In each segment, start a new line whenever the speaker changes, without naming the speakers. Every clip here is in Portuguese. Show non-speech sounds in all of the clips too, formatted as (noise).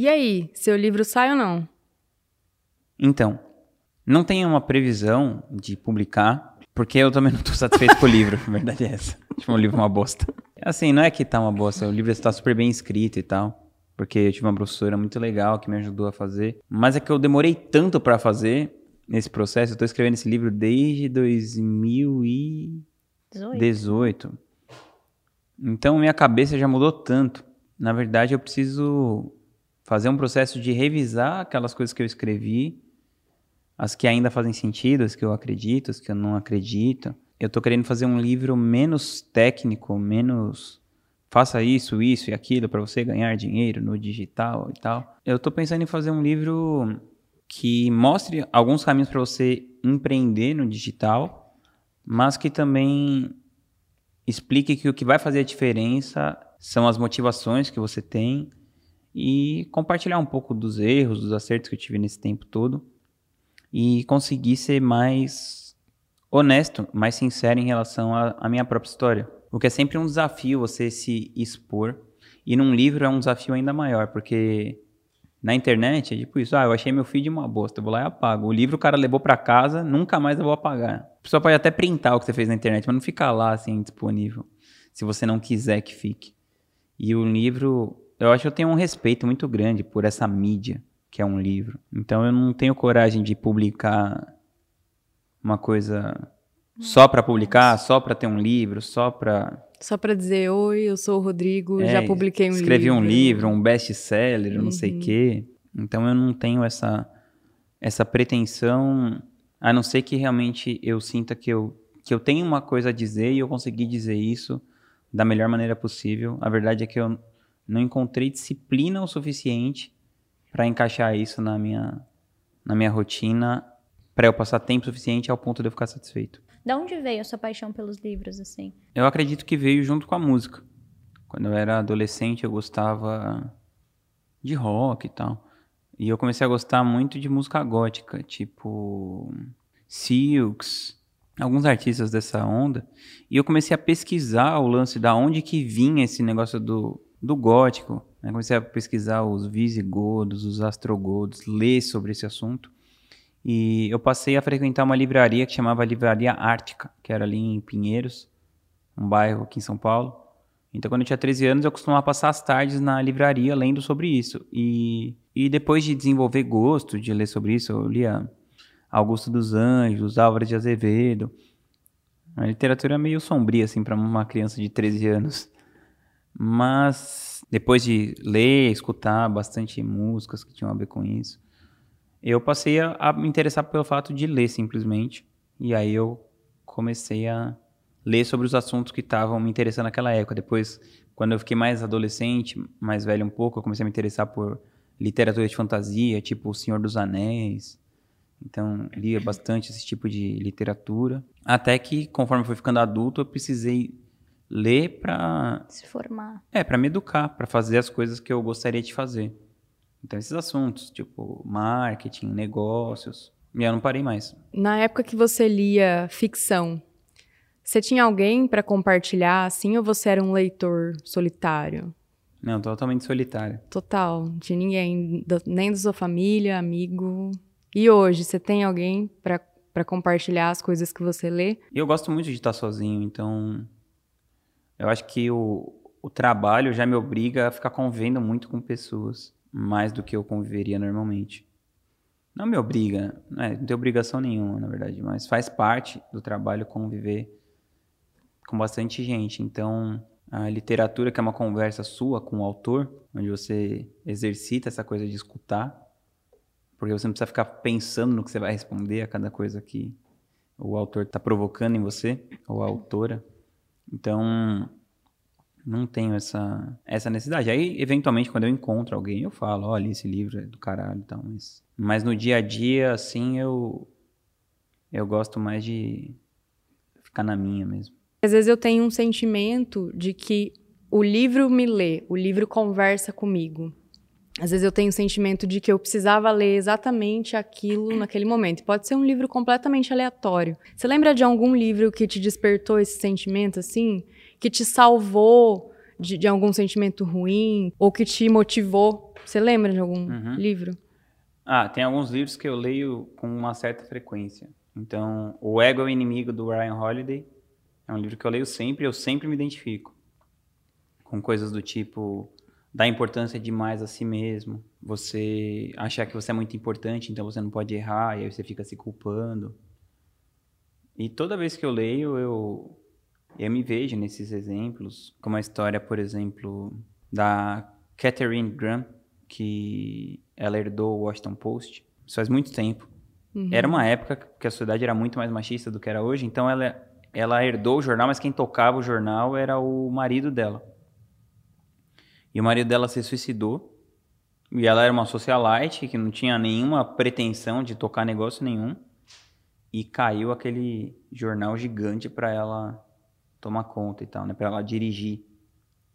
E aí, seu livro sai ou não?
Então, não tenho uma previsão de publicar, porque eu também (laughs) não estou satisfeito com o livro, a verdade é essa. Tipo, um livro uma bosta. Assim, não é que tá uma bosta, o livro está super bem escrito e tal, porque eu tive uma professora muito legal que me ajudou a fazer, mas é que eu demorei tanto para fazer nesse processo, eu tô escrevendo esse livro desde 2018. Então minha cabeça já mudou tanto. Na verdade, eu preciso fazer um processo de revisar aquelas coisas que eu escrevi, as que ainda fazem sentido, as que eu acredito, as que eu não acredito. Eu tô querendo fazer um livro menos técnico, menos faça isso, isso e aquilo para você ganhar dinheiro no digital e tal. Eu tô pensando em fazer um livro que mostre alguns caminhos para você empreender no digital, mas que também explique que o que vai fazer a diferença são as motivações que você tem e compartilhar um pouco dos erros, dos acertos que eu tive nesse tempo todo e conseguir ser mais honesto, mais sincero em relação à minha própria história. O que é sempre um desafio você se expor e num livro é um desafio ainda maior, porque na internet é tipo isso, ah, eu achei meu feed uma bosta, eu vou lá e apago. O livro o cara levou para casa, nunca mais eu vou apagar. A pessoa pode até printar o que você fez na internet, mas não ficar lá assim disponível, se você não quiser que fique. E o livro, eu acho que eu tenho um respeito muito grande por essa mídia que é um livro. Então eu não tenho coragem de publicar uma coisa só para publicar, só para ter um livro, só para
só para dizer oi, eu sou o Rodrigo, é, já publiquei um
escrevi
livro.
Escrevi um livro, um best-seller, uhum. não sei o uhum. quê. Então eu não tenho essa essa pretensão, a não ser que realmente eu sinta que eu que eu tenho uma coisa a dizer e eu consegui dizer isso da melhor maneira possível. A verdade é que eu não encontrei disciplina o suficiente para encaixar isso na minha, na minha rotina, para eu passar tempo suficiente ao ponto de eu ficar satisfeito.
Da onde veio a sua paixão pelos livros, assim?
Eu acredito que veio junto com a música. Quando eu era adolescente, eu gostava de rock e tal. E eu comecei a gostar muito de música gótica, tipo Silks, alguns artistas dessa onda. E eu comecei a pesquisar o lance da onde que vinha esse negócio do, do gótico. Né? Comecei a pesquisar os visigodos, os astrogodos, ler sobre esse assunto. E eu passei a frequentar uma livraria que chamava Livraria Ártica, que era ali em Pinheiros, um bairro aqui em São Paulo. Então, quando eu tinha 13 anos, eu costumava passar as tardes na livraria lendo sobre isso. E, e depois de desenvolver gosto de ler sobre isso, eu lia Augusto dos Anjos, Álvares de Azevedo. A literatura é meio sombria, assim, para uma criança de 13 anos. Mas depois de ler, escutar bastante músicas que tinham a ver com isso, eu passei a, a me interessar pelo fato de ler simplesmente. E aí eu comecei a ler sobre os assuntos que estavam me interessando naquela época. Depois, quando eu fiquei mais adolescente, mais velho um pouco, eu comecei a me interessar por literatura de fantasia, tipo O Senhor dos Anéis. Então, lia bastante esse tipo de literatura. Até que, conforme eu fui ficando adulto, eu precisei ler para
se formar.
É, para me educar, para fazer as coisas que eu gostaria de fazer. Então esses assuntos, tipo marketing, negócios, e eu não parei mais.
Na época que você lia ficção, você tinha alguém para compartilhar assim ou você era um leitor solitário?
Não, totalmente solitário.
Total, de ninguém, nem da sua família, amigo. E hoje, você tem alguém para compartilhar as coisas que você lê?
Eu gosto muito de estar sozinho, então eu acho que o, o trabalho já me obriga a ficar convivendo muito com pessoas, mais do que eu conviveria normalmente. Não me obriga, não, é, não tem obrigação nenhuma, na verdade, mas faz parte do trabalho conviver com bastante gente. Então, a literatura, que é uma conversa sua com o autor, onde você exercita essa coisa de escutar, porque você não precisa ficar pensando no que você vai responder a cada coisa que o autor está provocando em você, ou a autora. Então, não tenho essa, essa necessidade. Aí, eventualmente, quando eu encontro alguém, eu falo, olha, esse livro é do caralho e tal. Mas, mas no dia a dia, assim, eu, eu gosto mais de ficar na minha mesmo.
Às vezes eu tenho um sentimento de que o livro me lê, o livro conversa comigo. Às vezes eu tenho o sentimento de que eu precisava ler exatamente aquilo naquele momento. Pode ser um livro completamente aleatório. Você lembra de algum livro que te despertou esse sentimento assim? Que te salvou de, de algum sentimento ruim? Ou que te motivou Você lembra de algum
Uhum.
livro?
Ah, tem alguns livros que eu leio com uma certa frequência. Então, O Ego é o Inimigo, do Ryan Holiday, é um livro que eu leio sempre eu sempre me identifico. Com coisas do tipo, dar importância demais a si mesmo, você achar que você é muito importante, então você não pode errar, e aí você fica se culpando. E toda vez que eu leio, eu, eu me vejo nesses exemplos, como a história, por exemplo, da Catherine Graham, que ela herdou o Washington Post. Isso faz muito tempo. Era uma época que a sociedade era muito mais machista do que era hoje, então ela, ela herdou o jornal, mas quem tocava o jornal era o marido dela. E o marido dela se suicidou. E ela era uma socialite que não tinha nenhuma pretensão de tocar negócio nenhum. E caiu aquele jornal gigante para ela tomar conta e tal, né? Para ela dirigir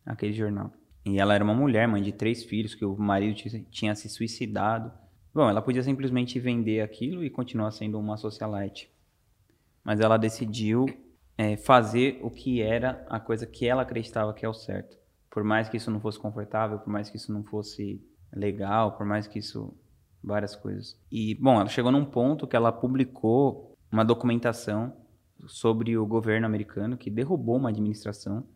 aquele jornal. E ela era uma mulher, mãe de três filhos, que o marido ti- tinha se suicidado. Bom, ela podia simplesmente vender aquilo e continuar sendo uma socialite. Mas ela decidiu é, fazer o que era a coisa que ela acreditava que é o certo. Por mais que isso não fosse confortável, por mais que isso não fosse legal, por mais que isso. várias coisas. E, bom, ela chegou num ponto que ela publicou uma documentação sobre o governo americano que derrubou uma administração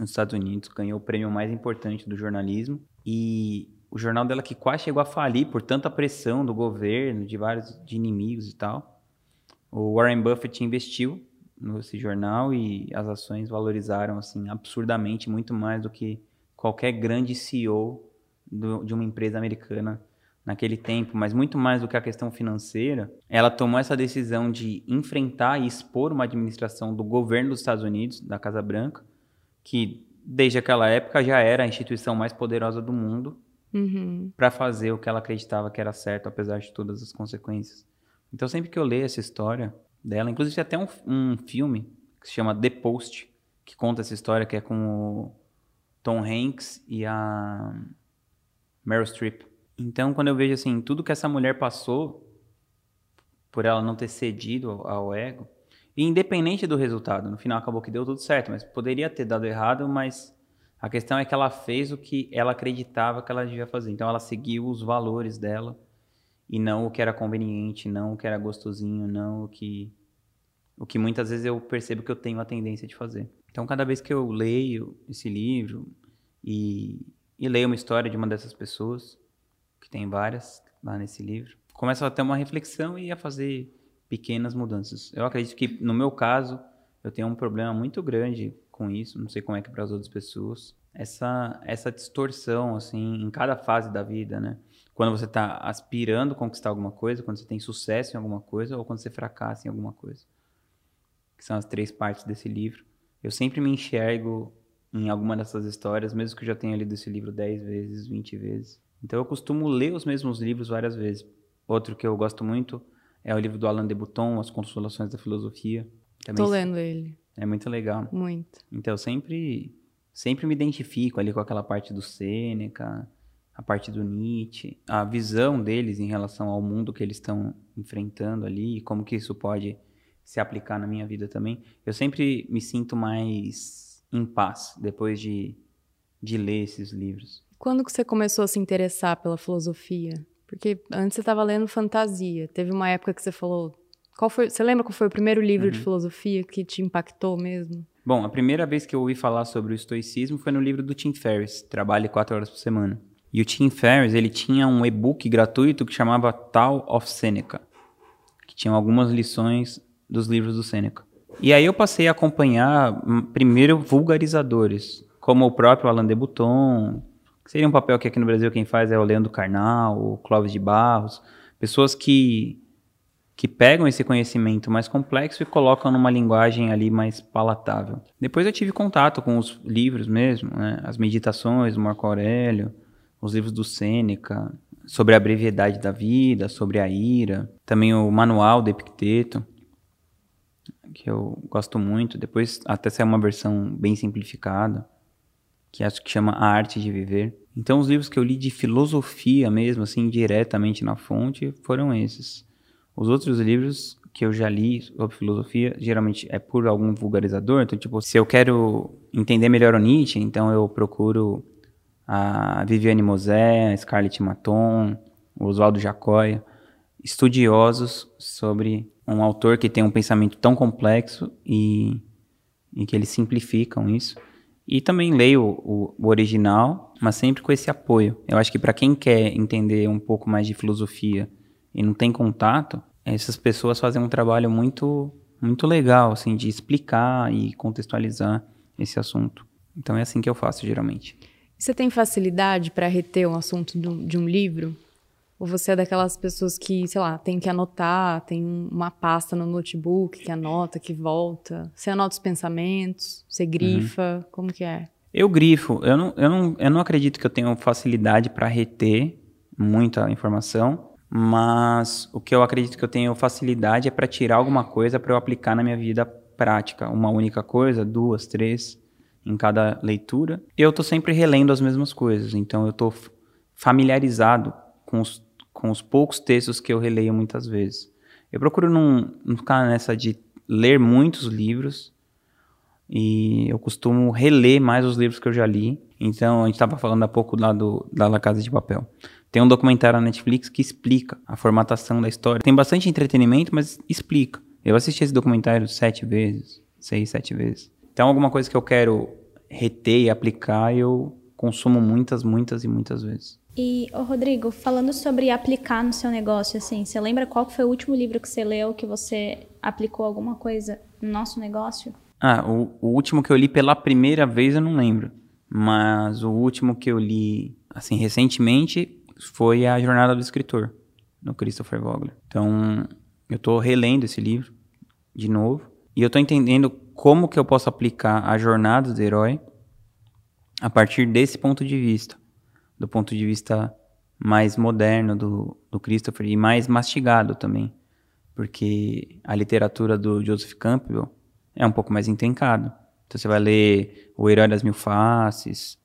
nos Estados Unidos, ganhou o prêmio mais importante do jornalismo e o jornal dela que quase chegou a falir por tanta pressão do governo, de vários de inimigos e tal. O Warren Buffett investiu nesse jornal e as ações valorizaram assim absurdamente muito mais do que qualquer grande CEO do- de uma empresa americana naquele tempo, mas muito mais do que a questão financeira, ela tomou essa decisão de enfrentar e expor uma administração do governo dos Estados Unidos, da Casa Branca, que desde aquela época já era a instituição mais poderosa do mundo,
Uhum.
para fazer o que ela acreditava que era certo, apesar de todas as consequências. Então, sempre que eu leio essa história dela, inclusive tem até um, um filme que se chama The Post, que conta essa história, que é com o Tom Hanks e a Meryl Streep. Então, quando eu vejo assim, tudo que essa mulher passou por ela não ter cedido ao, ego, e independente do resultado, no final acabou que deu tudo certo, mas poderia ter dado errado, mas a questão é que ela fez o que ela acreditava que ela devia fazer. Então ela seguiu os valores dela e não o que era conveniente, não o que era gostosinho, não o que o que muitas vezes eu percebo que eu tenho a tendência de fazer. Então cada vez que eu leio esse livro e, e leio uma história de uma dessas pessoas, que tem várias lá nesse livro, começo a ter uma reflexão e a fazer pequenas mudanças. Eu acredito que no meu caso eu tenho um problema muito grande com isso, não sei como é que para as outras pessoas. Essa essa distorção assim em cada fase da vida, né? Quando você está aspirando conquistar alguma coisa, quando você tem sucesso em alguma coisa ou quando você fracassa em alguma coisa. Que são as três partes desse livro. Eu sempre me enxergo em alguma dessas histórias, mesmo que eu já tenha lido esse livro 10 vezes, 20 vezes. Então eu costumo ler os mesmos livros várias vezes. Outro que eu gosto muito é o livro do Alain de Botton, As Consolações da Filosofia. Também
Tô lendo ele.
É muito legal.
Muito.
Então eu sempre, sempre me identifico ali com aquela parte do Sêneca, a parte do Nietzsche, a visão deles em relação ao mundo que eles estão enfrentando ali e como que isso pode se aplicar na minha vida também. Eu sempre me sinto mais em paz depois de, de ler esses livros.
Quando que você começou a se interessar pela filosofia? Porque antes você estava lendo fantasia. Teve uma época que você falou. Qual foi, você lembra qual foi o primeiro livro de filosofia que te impactou mesmo?
Bom, a primeira vez que eu ouvi falar sobre o estoicismo foi no livro do Tim Ferriss, Trabalhe quatro horas por semana. E o Tim Ferriss, ele tinha um e-book gratuito que chamava Tal of Seneca, que tinha algumas lições dos livros do Seneca. E aí eu passei a acompanhar, hum, primeiro, vulgarizadores, como o próprio Alain de Botton, que seria um papel que aqui no Brasil quem faz é o Leandro Carnal, o Clóvis de Barros, pessoas que que pegam esse conhecimento mais complexo e colocam numa linguagem ali mais palatável. Depois eu tive contato com os livros mesmo, né? as meditações do Marco Aurélio, os livros do Sêneca, sobre a brevidade da vida, sobre a ira, também o Manual do Epicteto, que eu gosto muito. Depois até saiu uma versão bem simplificada, que acho que chama A Arte de Viver. Então os livros que eu li de filosofia mesmo, assim, diretamente na fonte, foram esses. Os outros livros que eu já li sobre filosofia, geralmente é por algum vulgarizador. Então, tipo, se eu quero entender melhor o Nietzsche, então eu procuro a Viviane Mosé, a Scarlett Maton, o Oswaldo Jacóia, estudiosos sobre um autor que tem um pensamento tão complexo e, e que eles simplificam isso. E também leio o, o, original, mas sempre com esse apoio. Eu acho que para quem quer entender um pouco mais de filosofia e não tem contato, essas pessoas fazem um trabalho muito muito legal assim de explicar e contextualizar esse assunto. Então é assim que eu faço geralmente.
Você tem facilidade para reter um assunto de um livro? Ou você é daquelas pessoas que, sei lá, tem que anotar, tem uma pasta no notebook que anota, que volta? Você anota os pensamentos? Você grifa? Uhum. Como que é?
Eu grifo. Eu não, eu não, eu não acredito que eu tenha facilidade para reter muita informação, mas o que eu acredito que eu tenho facilidade é para tirar alguma coisa para eu aplicar na minha vida prática. Uma única coisa, duas, três em cada leitura. Eu estou sempre relendo as mesmas coisas, então eu estou familiarizado com os com os poucos textos que eu releio muitas vezes. Eu procuro não, não ficar nessa de ler muitos livros e eu costumo reler mais os livros que eu já li. Então, a gente estava falando há pouco lá do, da La Casa de Papel. Tem um documentário na Netflix que explica a formatação da história. Tem bastante entretenimento, mas explica. Eu assisti esse documentário sete vezes, seis, sete vezes. Então, alguma coisa que eu quero reter e aplicar, eu consumo muitas, muitas e muitas vezes.
E, ô Rodrigo, falando sobre aplicar no seu negócio, assim, você lembra qual foi o último livro que você leu que você aplicou alguma coisa no nosso negócio?
Ah, o, o último que eu li pela primeira vez eu não lembro. Mas o último que eu li, assim, recentemente foi A Jornada do Escritor, do Christopher Vogler. Então, eu estou relendo esse livro de novo e eu estou entendendo como que eu posso aplicar a jornada do herói a partir desse ponto de vista do ponto de vista mais moderno do, do Christopher e mais mastigado também, porque a literatura do Joseph Campbell é um pouco mais intrincado. Então você vai ler O Herói das Mil Faces,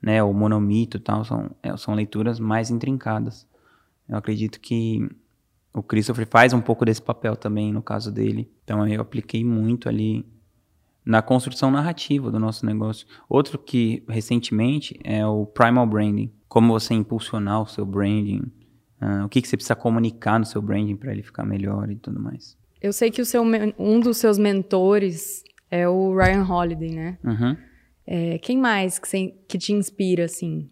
né, o Monomito e tal, são, é, são leituras mais intrincadas. Eu acredito que o Christopher faz um pouco desse papel também no caso dele. Então eu apliquei muito ali na construção narrativa do nosso negócio. Outro que recentemente é o Primal Branding. Como você impulsionar o seu branding, uh, o que, que você precisa comunicar no seu branding para ele ficar melhor e tudo mais.
Eu sei que o seu, um dos seus mentores é o Ryan Holiday, né?
Uhum.
É, quem mais que, você, que te inspira, assim,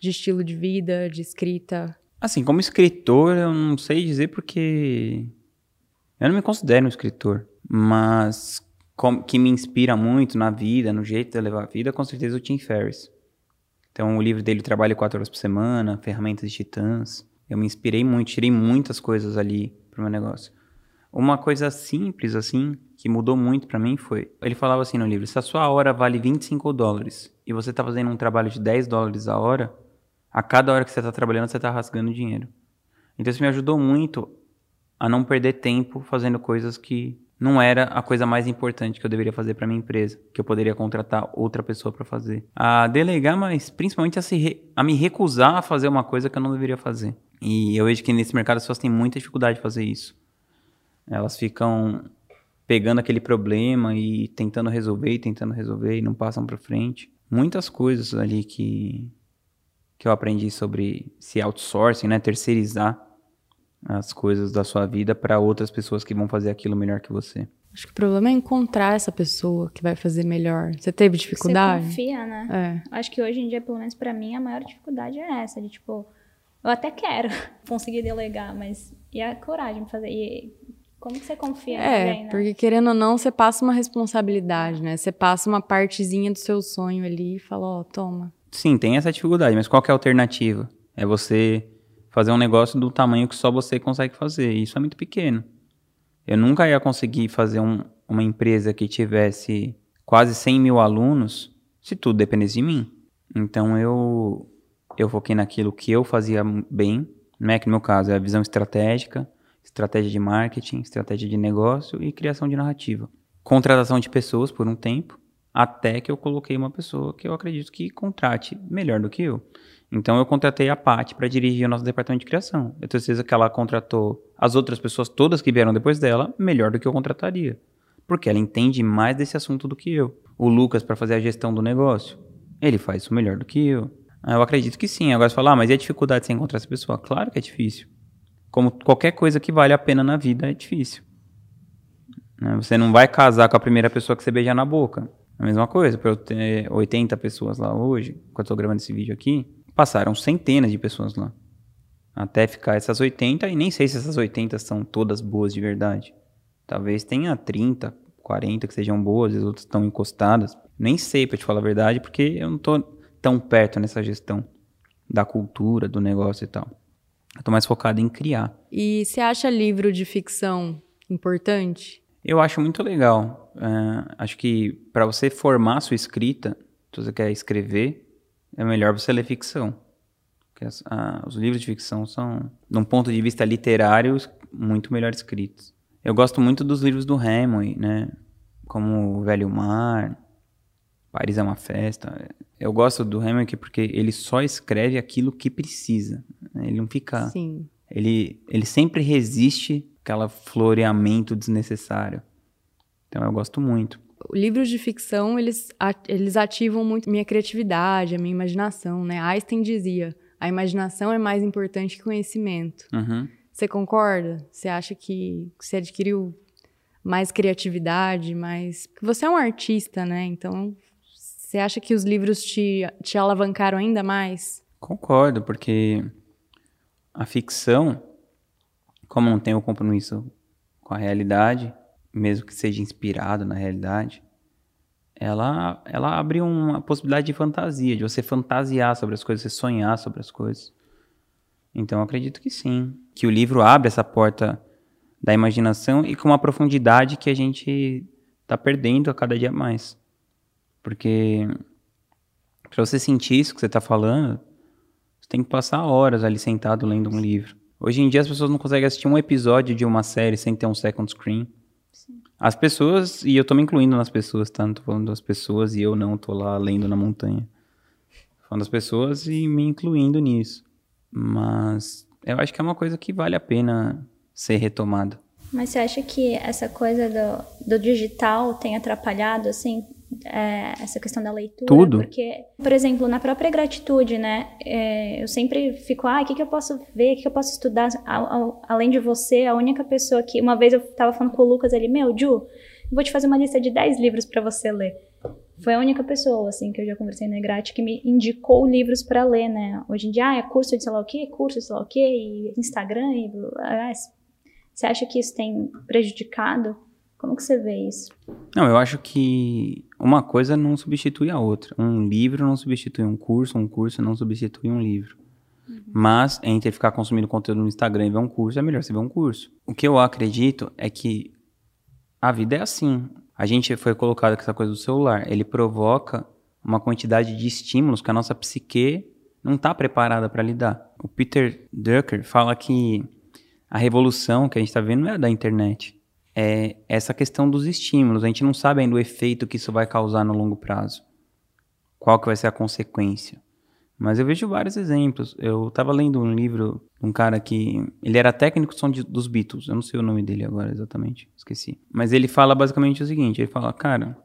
de estilo de vida, de escrita?
Assim, como escritor, eu não sei dizer porque eu não me considero um escritor, mas que me inspira muito na vida, no jeito de levar a vida, com certeza o Tim Ferriss. Então, o livro dele Trabalho quatro horas por semana, Ferramentas de Titãs. Eu me inspirei muito, tirei muitas coisas ali pro meu negócio. Uma coisa simples, assim, que mudou muito para mim foi... Ele falava assim no livro, se a sua hora vale 25 dólares e você tá fazendo um trabalho de 10 dólares a hora, a cada hora que você tá trabalhando, você tá rasgando dinheiro. Então, isso me ajudou muito a não perder tempo fazendo coisas que não era a coisa mais importante que eu deveria fazer para minha empresa, que eu poderia contratar outra pessoa para fazer. A delegar, mas principalmente a, se a me recusar a fazer uma coisa que eu não deveria fazer. E eu vejo que nesse mercado as pessoas têm muita dificuldade de fazer isso. Elas ficam pegando aquele problema e tentando resolver, e tentando resolver e não passam para frente. Muitas coisas ali que que eu aprendi sobre se outsourcing, né, terceirizar as coisas da sua vida para outras pessoas que vão fazer aquilo melhor que você.
Acho que o problema é encontrar essa pessoa que vai fazer melhor. Você teve dificuldade?
Você confia, né? É. Acho que hoje em dia, pelo menos para mim, a maior dificuldade é essa, de tipo, eu até quero (laughs) conseguir delegar, mas e a coragem de fazer? E como que você confia
é,
em alguém, né?
porque querendo ou não, você passa uma responsabilidade, né? Você passa uma partezinha do seu sonho ali e fala, ó, oh, toma.
Sim, tem essa dificuldade, mas qual é a alternativa? É você fazer um negócio do tamanho que só você consegue fazer. E isso é muito pequeno. Eu nunca ia conseguir fazer um, uma empresa que tivesse quase 100 mil alunos se tudo dependesse de mim. Então eu, eu foquei naquilo que eu fazia bem, né? que no meu caso é a visão estratégica, estratégia de marketing, estratégia de negócio e criação de narrativa. Contratação de pessoas por um tempo, até que eu coloquei uma pessoa que eu acredito que contrate melhor do que eu. Então eu contratei a Paty para dirigir o nosso departamento de criação. Eu tenho certeza que ela contratou as outras pessoas todas que vieram depois dela melhor do que eu contrataria. Porque ela entende mais desse assunto do que eu. O Lucas para fazer a gestão do negócio, ele faz isso melhor do que eu. Ah, Eu acredito que sim. Agora você fala, ah, mas e a dificuldade de você encontrar essa pessoa? Claro que é difícil. Como qualquer coisa que vale a pena na vida é difícil. Né? Você não vai casar com a primeira pessoa que você beijar na boca. A mesma coisa, para eu ter 80 pessoas lá hoje, quando eu tô gravando esse vídeo aqui, passaram centenas de pessoas lá. Até ficar essas 80, e nem sei se essas 80 são todas boas de verdade. Talvez tenha 30, 40 que sejam boas, as outras estão encostadas. Nem sei, pra te falar a verdade, porque eu não tô tão perto nessa gestão da cultura, do negócio e tal. Eu tô mais focado em criar.
E você acha livro de ficção importante?
Eu acho muito legal. É, acho que para você formar a sua escrita, se você quer escrever, é melhor você ler ficção. Porque as- a- os livros de ficção são, de um ponto de vista literário, muito melhor escritos. Eu gosto muito dos livros do Hemingway, né? Como O Velho Mar, Paris é uma Festa. Eu gosto do Hemingway porque ele só escreve aquilo que precisa. né? Ele não fica...
Sim.
Ele, ele sempre resiste aquele floreamento desnecessário. Então eu gosto muito.
Livros de ficção, eles, eles ativam muito minha criatividade, a minha imaginação, né? Einstein dizia, a imaginação é mais importante que conhecimento.
Uhum.
Você concorda? Você acha que você adquiriu mais criatividade, mais... Você é um artista, né? Então, você acha que os livros te, te alavancaram ainda mais?
Concordo, porque a ficção, como não tem o compromisso com a realidade, mesmo que seja inspirado na realidade, ela, ela abre uma possibilidade de fantasia, de você fantasiar sobre as coisas, você sonhar sobre as coisas. Então eu acredito que sim, que o livro abre essa porta da imaginação e com uma profundidade que a gente está perdendo a cada dia mais. Porque para você sentir isso que você está falando, você tem que passar horas ali sentado lendo um livro. Hoje em dia as pessoas não conseguem assistir um episódio de uma série sem ter um second screen. As pessoas, e eu tô me incluindo nas pessoas, tá? Não tô falando das pessoas e eu não tô lá lendo na montanha. Tô falando das pessoas e me incluindo nisso. Mas eu acho que é uma coisa que vale a pena ser retomada.
Mas você acha que essa coisa do, do digital tem atrapalhado, assim, é, essa questão da leitura?
Tudo.
Porque, por exemplo, na própria gratitude, né? é, eu sempre fico, ah, o que, que eu posso ver, o que, que eu posso estudar? A- a- além de você, a única pessoa que... Uma vez eu tava falando com o Lucas, ele, meu, Ju, eu vou te fazer uma lista de 10 livros pra você ler. Foi a única pessoa, assim, que eu já conversei no Egrat que me indicou livros pra ler, né? Hoje em dia, ah, é curso de sei lá o quê, curso de sei lá o quê, e Instagram, e... blá, blá. Você acha que isso tem prejudicado? Como que você vê isso?
Não, eu acho que uma coisa não substitui a outra. Um livro não substitui um curso, um curso não substitui um livro. Mas entre ficar consumindo conteúdo no Instagram e ver um curso, é melhor você ver um curso. O que eu acredito é que a vida é assim. A gente foi colocado com essa coisa do celular. Ele provoca uma quantidade de estímulos que a nossa psique não está preparada para lidar. O Peter Drucker fala que a revolução que a gente está vendo não é a da internet é essa questão dos estímulos. A gente não sabe ainda o efeito que isso vai causar no longo prazo. Qual que vai ser a consequência. Mas eu vejo vários exemplos. Eu estava lendo um livro de um cara que... Ele era técnico de som de- dos Beatles. Eu não sei o nome dele agora exatamente. Esqueci. Mas ele fala basicamente o seguinte. Ele fala, cara...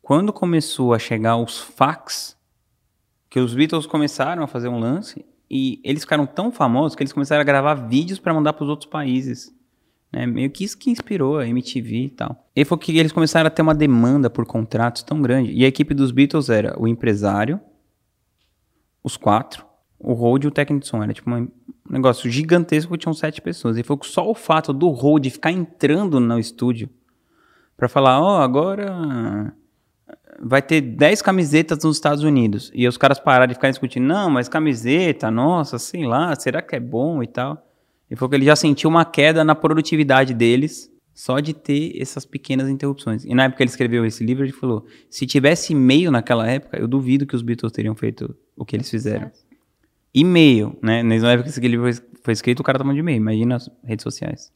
Quando começou a chegar os fax... Que os Beatles começaram a fazer um lance... E eles ficaram tão famosos que eles começaram a gravar vídeos para mandar para os outros países né? Meio que isso que inspirou a MTV e tal. E foi que eles começaram a ter uma demanda por contratos tão grande. E a equipe dos Beatles era o empresário, os quatro, o Hold e o técnico de som. Era tipo um negócio gigantesco que tinham sete pessoas. E foi só o fato do Hold ficar entrando no estúdio pra falar, ó, agora vai ter 10 camisetas nos Estados Unidos. E os caras pararam de ficar discutindo, não, mas camiseta, nossa, sei lá, será que é bom e tal. E foi que ele já sentiu uma queda na produtividade deles só de ter essas pequenas interrupções. E na época que ele escreveu esse livro, ele falou: se tivesse e-mail naquela época, eu duvido que os Beatles teriam feito o que eles fizeram. E-mail, né? Na época que esse livro foi- escrito, o cara tava de e-mail. Imagina as redes sociais.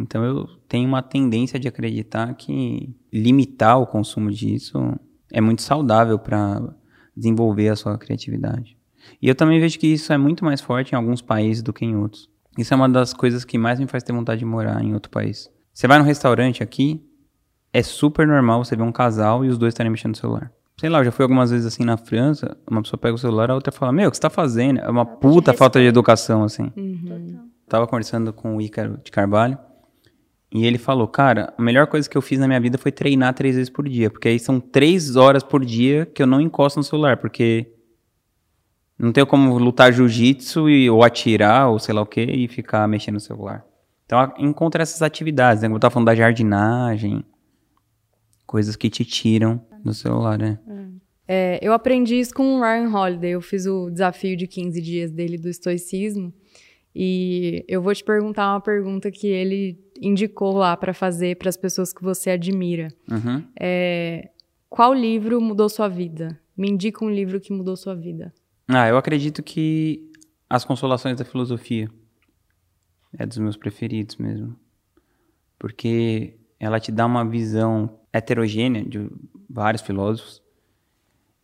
Então eu tenho uma tendência de acreditar que limitar o consumo disso é muito saudável para desenvolver a sua criatividade. E eu também vejo que isso é muito mais forte em alguns países do que em outros. Isso é uma das coisas que mais me faz ter vontade de morar em outro país. Você vai num restaurante aqui, é super normal você ver um casal e os dois estarem mexendo no celular. sei lá, eu já fui algumas vezes assim na França, uma pessoa pega o celular, a outra fala, meu, o que você tá fazendo? É uma puta falta de educação, assim.
Uhum.
Tava conversando com o Ícaro de Carvalho, e ele falou, cara, a melhor coisa que eu fiz na minha vida foi treinar três vezes por dia, porque aí são três horas por dia que eu não encosto no celular, porque não tenho como lutar jiu-jitsu e- ou atirar, ou sei lá o que, e ficar mexendo no celular. Então, encontra essas atividades, né? Como eu tava falando da jardinagem, coisas que te tiram do celular, né?
É, eu aprendi isso com o Ryan Holiday. Eu fiz o desafio de 15 dias dele do estoicismo. E eu vou te perguntar uma pergunta que ele indicou lá para fazer para as pessoas que você admira.
Uhum.
É, qual livro mudou sua vida? Me indica um livro que mudou sua vida.
Ah, eu acredito que As Consolações da Filosofia é dos meus preferidos mesmo. Porque ela te dá uma visão heterogênea de vários filósofos.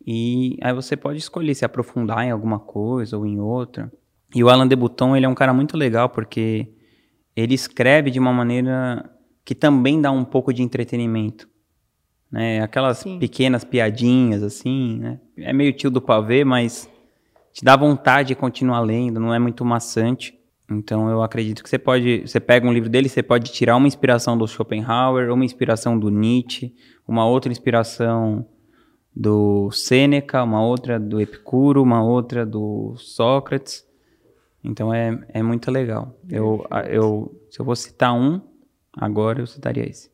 E aí você pode escolher se aprofundar em alguma coisa ou em outra. E o Alan de Botton, ele é um cara muito legal porque ele escreve de uma maneira que também dá um pouco de entretenimento. Né? Aquelas
Sim.
pequenas piadinhas, assim, né? É meio tio do pavê, mas te dá vontade de continuar lendo, não é muito maçante. Então eu acredito que você pode, você pega um livro dele, você pode tirar uma inspiração do Schopenhauer, uma inspiração do Nietzsche, uma outra inspiração do Sêneca, uma outra do Epicuro, uma outra do Sócrates. Então é, é muito legal. Eu, eu, se eu vou citar um, agora eu citaria esse.